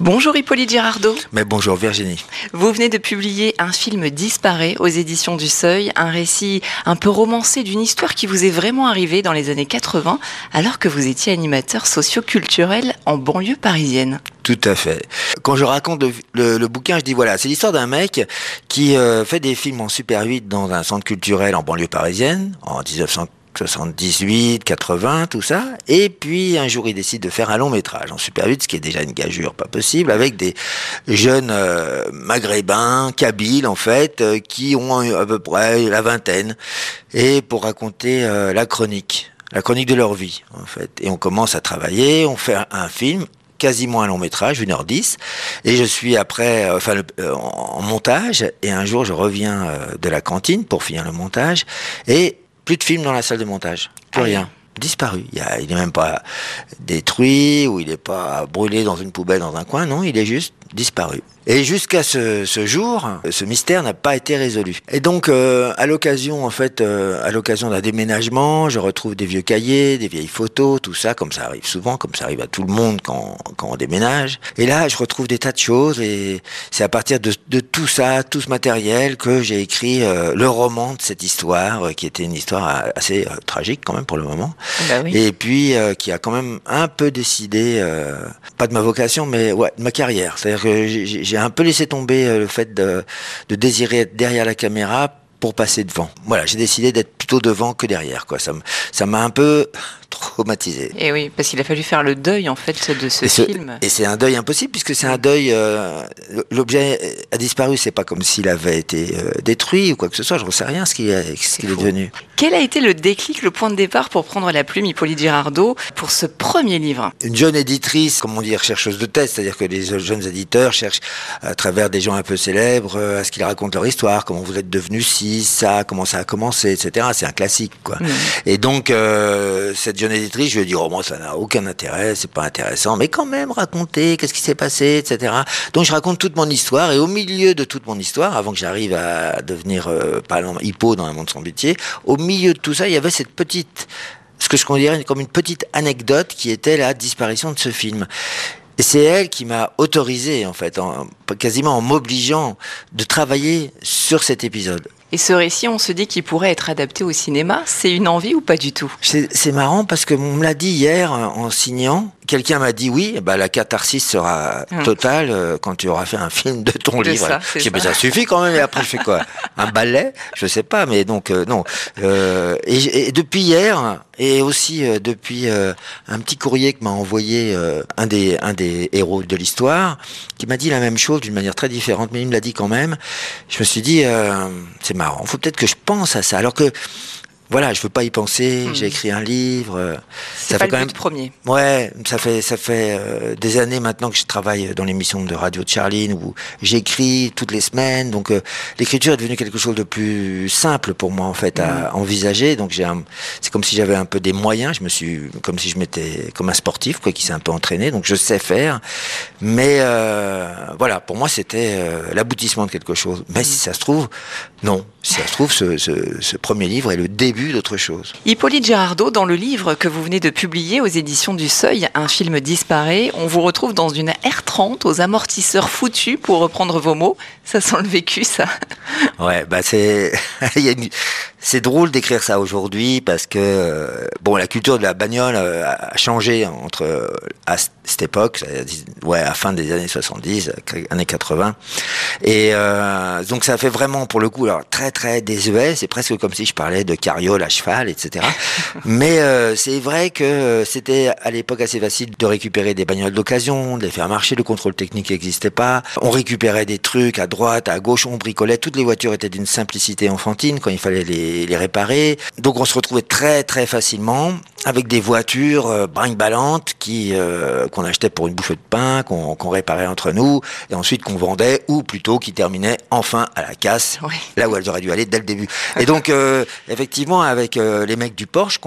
Bonjour Hippolyte Girardot. Mais bonjour Virginie. Vous venez de publier un film Disparait aux éditions du Seuil, un récit un peu romancé d'une histoire qui vous est vraiment arrivée dans les années 80 alors que vous étiez animateur socio-culturel en banlieue parisienne. Tout à fait. Quand je raconte le, bouquin, je dis voilà, c'est l'histoire d'un mec qui euh, fait des films en Super 8 dans un centre culturel en banlieue parisienne en 1940. 78, 80, tout ça. Et puis un jour, il décide de faire un long métrage en Super 8, ce qui est déjà une gageure pas possible, avec des jeunes euh, maghrébins, kabyles en fait, euh, qui ont à peu près la vingtaine, et pour raconter euh, la chronique, la chronique de leur vie en fait. Et on commence à travailler, on fait un, film quasiment un long métrage, 1h10, et je suis après, enfin, en montage, et un jour je reviens de la cantine pour finir le montage, et plus de film dans la salle de montage. Plus ah rien. Disparu. Il, n'est il même pas détruit ou il n'est pas brûlé dans une poubelle dans un coin. Non, il est juste disparu. Et jusqu'à ce, jour, ce mystère n'a pas été résolu. Et donc, euh, à l'occasion, en fait, euh, à l'occasion d'un déménagement, je retrouve des vieux cahiers, des vieilles photos, tout ça, comme ça arrive souvent, comme ça arrive à tout le monde quand, quand on déménage. Et là, je retrouve des tas de choses, et c'est à partir de, tout ça, tout ce matériel, que j'ai écrit euh, le roman de cette histoire, qui était une histoire assez tragique quand même pour le moment. Bah oui. Et puis, qui a quand même un peu décidé, pas de ma vocation, mais ouais, de ma carrière. C'est-à-dire que j'ai un peu laissé tomber euh, le fait de, de désirer être derrière la caméra pour passer devant. Voilà, j'ai décidé d'être plutôt devant que derrière. Quoi. Ça m'a un peu traumatisé. Et oui, parce qu'il a fallu faire le deuil en fait de ce, film. Et c'est un deuil impossible puisque c'est un deuil. Euh, l'objet a disparu, c'est pas comme s'il avait été euh, détruit ou quoi que ce soit. Je ne sais rien ce qu'il est, est, devenu. Quel a été le déclic, le point de départ pour prendre la plume, Hippolyte Girardot, pour ce premier livre? Une jeune éditrice, comme on dit, chercheuse de tête, c'est-à-dire que les jeunes éditeurs cherchent à travers des gens un peu célèbres euh, à ce qu'ils racontent leur histoire, comment vous êtes devenu ci, ça, comment ça a commencé, etc. C'est un classique, quoi. Mmh. Et donc cette je lui ai dit, oh, moi, ça n'a aucun intérêt, c'est pas intéressant, mais quand même, raconter, qu'est-ce qui s'est passé, etc. Donc, je raconte toute mon histoire, et au milieu de toute mon histoire, avant que j'arrive à devenir, euh, par exemple, hippo dans un monde sans métier, au milieu de tout ça, il y avait cette petite, ce que je considère comme une petite anecdote qui était la disparition de ce film. Et c'est elle qui m'a autorisé, en fait, quasiment en m'obligeant de travailler sur cet épisode. Et ce récit, on se dit qu'il pourrait être adapté au cinéma. C'est une envie ou pas du tout? C'est marrant parce que on me l'a dit hier en signant quelqu'un m'a dit oui, bah, la catharsis sera hum. totale euh, quand tu auras fait un film de ton livre. Ça, ça. ça suffit quand même. Et après, je fais quoi? Un ballet? Je sais pas, mais donc euh, non. Euh, et, depuis hier, et aussi depuis un petit courrier que m'a envoyé un des un des héros de l'histoire, qui m'a dit la même chose d'une manière très différente, mais il me l'a dit quand même. Je me suis dit, c'est marrant. Faut peut-être que je pense à ça, alors que voilà, je veux pas y penser. Hmm. J'ai écrit un livre. Euh, ça fait quand même premier. Ouais, ça fait ça fait euh, des années maintenant que je travaille dans l'émission de radio de Charline où j'écris toutes les semaines. Donc euh, l'écriture est devenue quelque chose de plus simple pour moi en fait à hmm. envisager. Donc j'ai c'est comme si j'avais un peu des moyens. Je me suis comme si je m'étais comme un sportif quoi qui s'est un peu entraîné. Donc je sais faire. Mais voilà, pour moi c'était l'aboutissement de quelque chose. Mais si hmm. ça se trouve, non. Si ça se trouve, ce, ce premier livre est le début d'autre chose. Hippolyte Girardot, dans le livre que vous venez de publier aux éditions du Seuil, Un film disparaît, on vous retrouve dans une R30 aux amortisseurs foutus, pour reprendre vos mots. Ça sent le vécu, ça. Ouais, bah c'est. C'est drôle d'écrire ça aujourd'hui parce que euh, bon, la culture de la bagnole euh, a changé entre euh, à cette époque, ouais, à fin des années 70, années 80, et donc ça fait vraiment pour le coup alors très très désuet. C'est presque comme si je parlais de carriole à cheval, etc. Mais c'est vrai que c'était à l'époque assez facile de récupérer des bagnoles d'occasion, de les faire marcher. Le contrôle technique n'existait pas. On récupérait des trucs à droite, à gauche, on bricolait. Toutes les voitures étaient d'une simplicité enfantine quand il fallait les les, réparer. Donc on se retrouvait très très facilement avec des voitures euh, brinque-ballantes qui euh, qu'on achetait pour une bouffée de pain, qu'on réparait entre nous, et ensuite qu'on vendait, ou plutôt qui terminaient enfin à la casse, là où elles auraient dû aller dès le début. Et donc euh, effectivement avec les mecs du Porsche,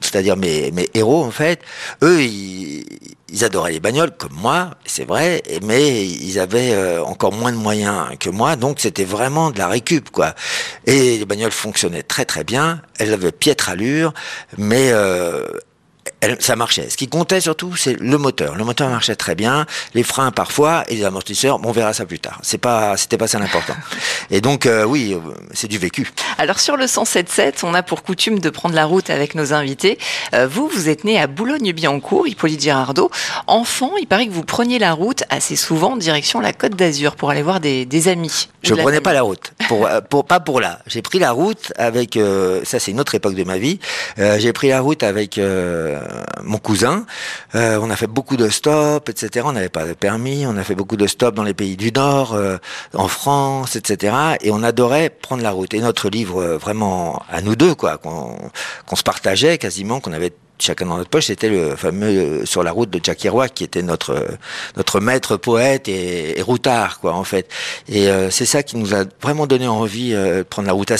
c'est-à-dire mes, mes héros en fait, eux ils, ils adoraient les bagnoles comme moi, c'est vrai, mais ils avaient euh, encore moins de moyens que moi, donc c'était vraiment de la récup, quoi. Et les bagnoles fonctionnaient très très bien, elles avaient piètre allure, mais euh, ça marchait. Ce qui comptait surtout, c'est le moteur. Le moteur marchait très bien, les freins parfois et les amortisseurs. on verra ça plus tard. C'est pas, c'était pas ça l'important. et donc, euh, oui, euh, c'est du vécu. Alors sur le 107.7, on a pour coutume de prendre la route avec nos invités. Euh, vous, vous êtes né à Boulogne-Billancourt, Hippolyte Girardot. Enfant, il paraît que vous preniez la route assez souvent direction la Côte d'Azur pour aller voir des, amis. Je prenais pas la route, pour, pour, pas pour là. J'ai pris la route avec, ça c'est une autre époque de ma vie. j'ai pris la route avec mon cousin. Euh, on a fait beaucoup de stops, etc. On n'avait pas de permis. On a fait beaucoup de stops dans les pays du Nord, euh, en France, etc. Et on adorait prendre la route. Et notre livre, euh, vraiment à nous deux, quoi, qu'on se partageait quasiment, qu'on avait chacun dans notre poche, c'était le fameux Sur la route de Jack Kerouac, qui était notre notre maître poète et, routard, quoi, en fait. Et c'est ça qui nous a vraiment donné envie de prendre la route. À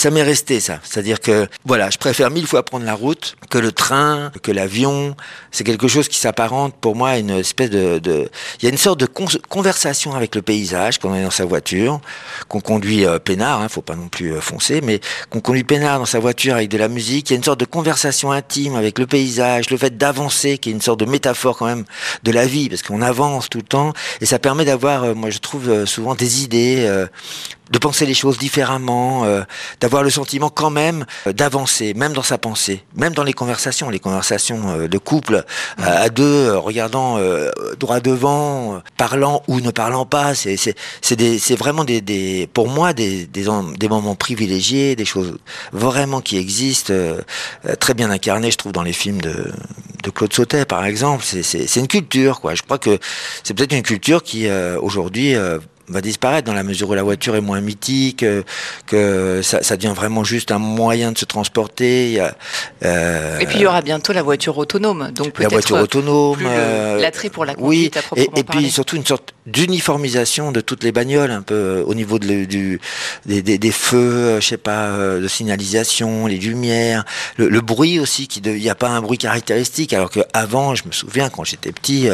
ça m'est resté ça. C'est-à-dire que voilà, je préfère mille fois prendre la route que le train, que l'avion. C'est quelque chose qui s'apparente pour moi à une espèce de, il y a une sorte de conversation avec le paysage quand on est dans sa voiture, qu'on conduit euh, peinard, hein, faut pas non plus euh, foncer, mais qu'on conduit peinard dans sa voiture avec de la musique. Il y a une sorte de conversation intime avec le paysage, le fait d'avancer, qui est une sorte de métaphore quand même de la vie, parce qu'on avance tout le temps et ça permet d'avoir, euh, moi je trouve souvent des idées, de penser les choses différemment, euh, d'avoir le sentiment quand même euh, d'avancer, même dans sa pensée, même dans les conversations, les conversations euh, de couple à deux, regardant droit devant, parlant ou ne parlant pas. C'est c'est vraiment des, des pour moi des, des, des moments privilégiés, des choses vraiment qui existent, très bien incarnées, je trouve, dans les films de de Claude Sautet, par exemple. C'est une culture, quoi. Je crois que c'est peut-être une culture qui aujourd'hui va disparaître dans la mesure où la voiture est moins mythique, euh, que ça, ça devient vraiment juste un moyen de se transporter. Euh, et puis il y aura bientôt la voiture autonome, donc la voiture autonome, euh, l'attrait pour la conduite. Oui, et, et puis surtout une sorte d'uniformisation de toutes les bagnoles, un peu au niveau de, du, des, des, des, feux, je sais pas, de signalisation, les lumières, le, bruit aussi, il n'y a pas un bruit caractéristique, alors que avant, je me souviens quand j'étais petit,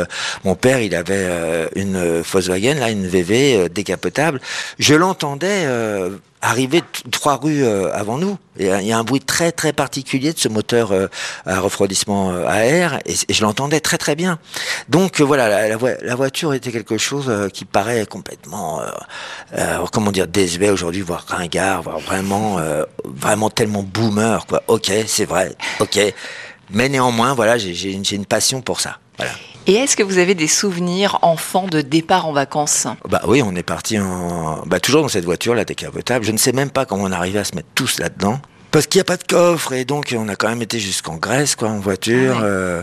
mon père il avait une Volkswagen, là, une VV décapotable, je l'entendais euh, arriver trois rues euh, avant nous. Il y a un bruit très très particulier de ce moteur euh, à refroidissement à air, et, je l'entendais très très bien. Donc voilà, la, voiture était quelque chose qui paraît complètement, comment dire, désuet aujourd'hui, voire ringard, voire vraiment, vraiment tellement boomer, quoi. Ok, c'est vrai, ok. Mais néanmoins, voilà, j'ai une, passion pour ça. Et est-ce que vous avez des souvenirs enfants de départ en vacances? Bah oui, on est parti en, bah, toujours dans cette voiture, la décapotable. Je ne sais même pas comment on arrivait à se mettre tous là-dedans. Parce qu'il n'y a pas de coffre et donc on a quand même été jusqu'en Grèce, quoi, en voiture. Ah euh,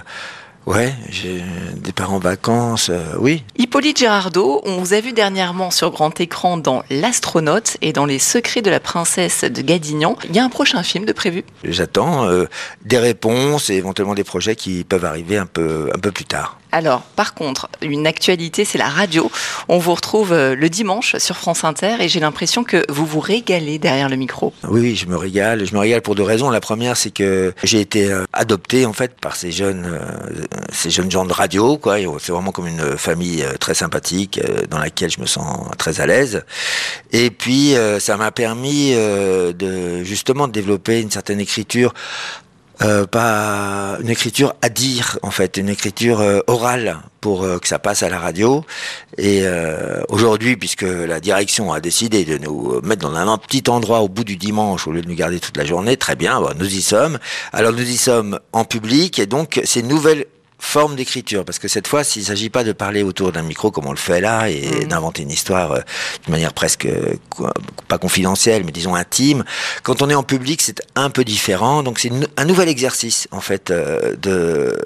Ouais, j'ai des parents en vacances, euh, oui. Hippolyte Girardot, on vous a vu dernièrement sur grand écran dans L'Astronaute et dans Les Secrets de la Princesse de Gadignan. Il y a un prochain film de prévu? J'attends euh, des réponses et éventuellement des projets qui peuvent arriver un peu, un peu plus tard. Alors, par contre, une actualité, c'est la radio. On vous retrouve euh, le dimanche sur France Inter et j'ai l'impression que vous vous régalez derrière le micro. Oui, je me régale. Je me régale pour deux raisons. La première, c'est que j'ai été euh, adopté en fait par ces jeunes, euh, ces jeunes gens de radio. C'est vraiment comme une famille très sympathique dans laquelle je me sens très à l'aise. Et puis, ça m'a permis de justement de développer une certaine écriture euh, pas une écriture à dire en fait, une écriture euh, orale pour euh, que ça passe à la radio. Et aujourd'hui, puisque la direction a décidé de nous mettre dans un petit endroit au bout du dimanche au lieu de nous garder toute la journée, très bien, nous y sommes. Alors nous y sommes en public et donc ces nouvelles forme d'écriture, parce que cette fois, s'il ne s'agit pas de parler autour d'un micro comme on le fait là et mmh. d'inventer une histoire euh, de manière presque pas confidentielle, mais disons intime, quand on est en public, c'est un peu différent. Donc c'est un nouvel exercice en fait euh, de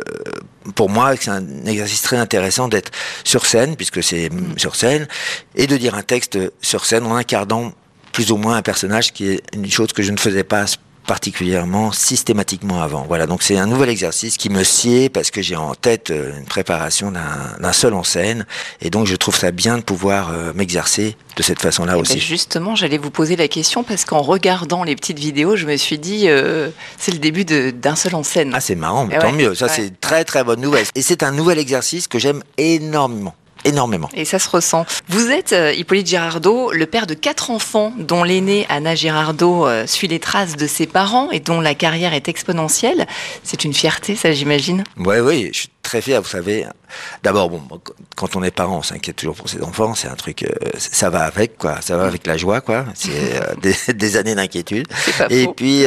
pour moi, c'est un exercice très intéressant d'être sur scène, puisque c'est mmh. sur scène, et de dire un texte sur scène en incarnant plus ou moins un personnage qui est une chose que je ne faisais pas particulièrement systématiquement avant. Voilà, donc c'est un nouvel exercice qui me sied parce que j'ai en tête euh, une préparation d'un seul en scène et donc je trouve ça bien de pouvoir euh, m'exercer de cette façon-là eh ben, aussi. justement, j'allais vous poser la question parce qu'en regardant les petites vidéos, je me suis dit euh, c'est le début d'un seul en scène. Ah c'est marrant, mais tant mieux, ça c'est très très bonne nouvelle. Et c'est un nouvel exercice que j'aime énormément énormément. Et ça se ressent. Vous êtes, euh, Hippolyte Girardot, le père de quatre enfants, dont l'aîné, Anna Girardot, euh, suit les traces de ses parents et dont la carrière est exponentielle. C'est une fierté, ça, j'imagine Oui, oui, je suis très fier, vous savez. D'abord, bon, quand on est parent, on s'inquiète toujours pour ses enfants, c'est un truc, euh, ça va avec, quoi, ça va avec la joie, quoi. C'est des, des, années d'inquiétude. Et faux. puis,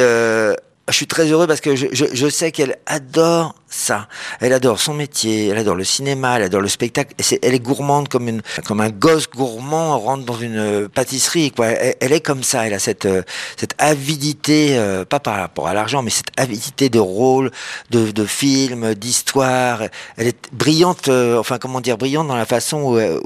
je suis très heureux parce que je, je, je sais qu'elle adore ça. Elle adore son métier, elle adore le cinéma, elle adore le spectacle. Et elle est gourmande comme une, comme un gosse gourmand rentre dans une pâtisserie. Quoi. Elle, elle est comme ça. Elle a cette, cette avidité, euh, pas par rapport à l'argent, mais cette avidité de rôle, de, de film, d'histoire. Elle est brillante, euh, enfin comment dire, brillante dans la façon où, euh,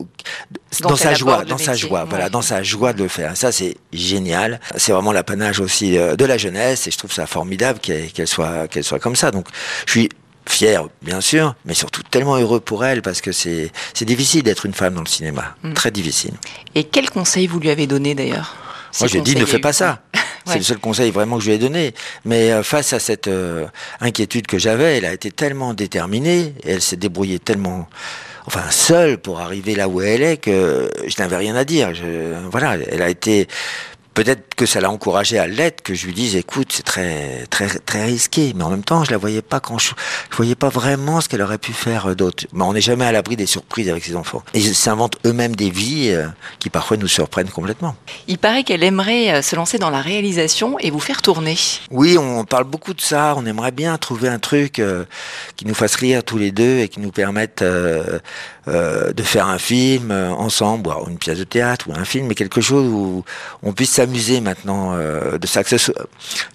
dans, dans sa joie, dans métier. sa joie, ouais. voilà, dans sa joie de le faire. Ça, c'est génial. C'est vraiment l'apanage aussi euh, de la jeunesse, et je trouve ça formidable qu'elle qu'elle soit, qu'elle soit comme ça. Donc, je suis fier, bien sûr, mais surtout tellement heureux pour elle parce que c'est difficile d'être une femme dans le cinéma, Mm. très difficile. Et quel conseil vous lui avez donné d'ailleurs Moi, j'ai dit ne fais pas ça. Ouais. C'est le seul conseil vraiment que je lui ai donné. Mais euh, face à cette euh, inquiétude que j'avais, elle a été tellement déterminée, et elle s'est débrouillée tellement, enfin seule pour arriver là où elle est que je n'avais rien à dire. Je, voilà, elle a été. Peut-être que ça l'a encouragée à l'être, que je lui dise, écoute, c'est très, très, très risqué. Mais en même temps, je la voyais pas quand je, je voyais pas vraiment ce qu'elle aurait pu faire euh, d'autre. Mais on n'est jamais à l'abri des surprises avec ses enfants. Et ils s'inventent eux-mêmes des vies euh, qui parfois nous surprennent complètement. Il paraît qu'elle aimerait euh, se lancer dans la réalisation et vous faire tourner. Oui, on parle beaucoup de ça. On aimerait bien trouver un truc qui nous fasse rire tous les deux et qui nous permette euh, de faire un film euh, ensemble, ou une pièce de théâtre ou un film, mais quelque chose où on puisse s'amuser maintenant euh, de ça. Que ce soit,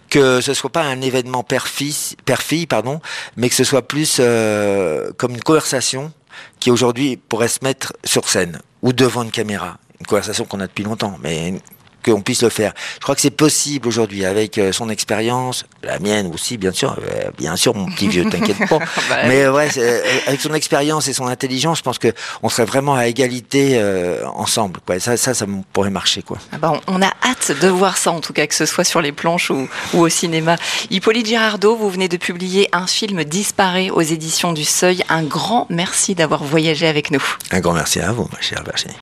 que ce soit pas un événement père-fille, pardon, mais que ce soit plus euh, comme une conversation qui aujourd'hui pourrait se mettre sur scène ou devant une caméra. Une conversation qu'on a depuis longtemps, mais qu'on puisse le faire. Je crois que c'est possible aujourd'hui avec euh, son expérience, la mienne aussi, bien sûr, euh, bien sûr, mon petit vieux, t'inquiète pas. Bah, Mais ouais, euh, avec son expérience et son intelligence, je pense que on serait vraiment à égalité euh, ensemble. Quoi. Ça, ça, ça pourrait marcher, quoi. Ah bah, on on a hâte de voir ça, en tout cas, que ce soit sur les planches ou, ou au cinéma. Hippolyte Girardot, vous venez de publier un film Disparaît aux éditions du Seuil. Un grand merci d'avoir voyagé avec nous. Un grand merci à vous, ma chère Virginie.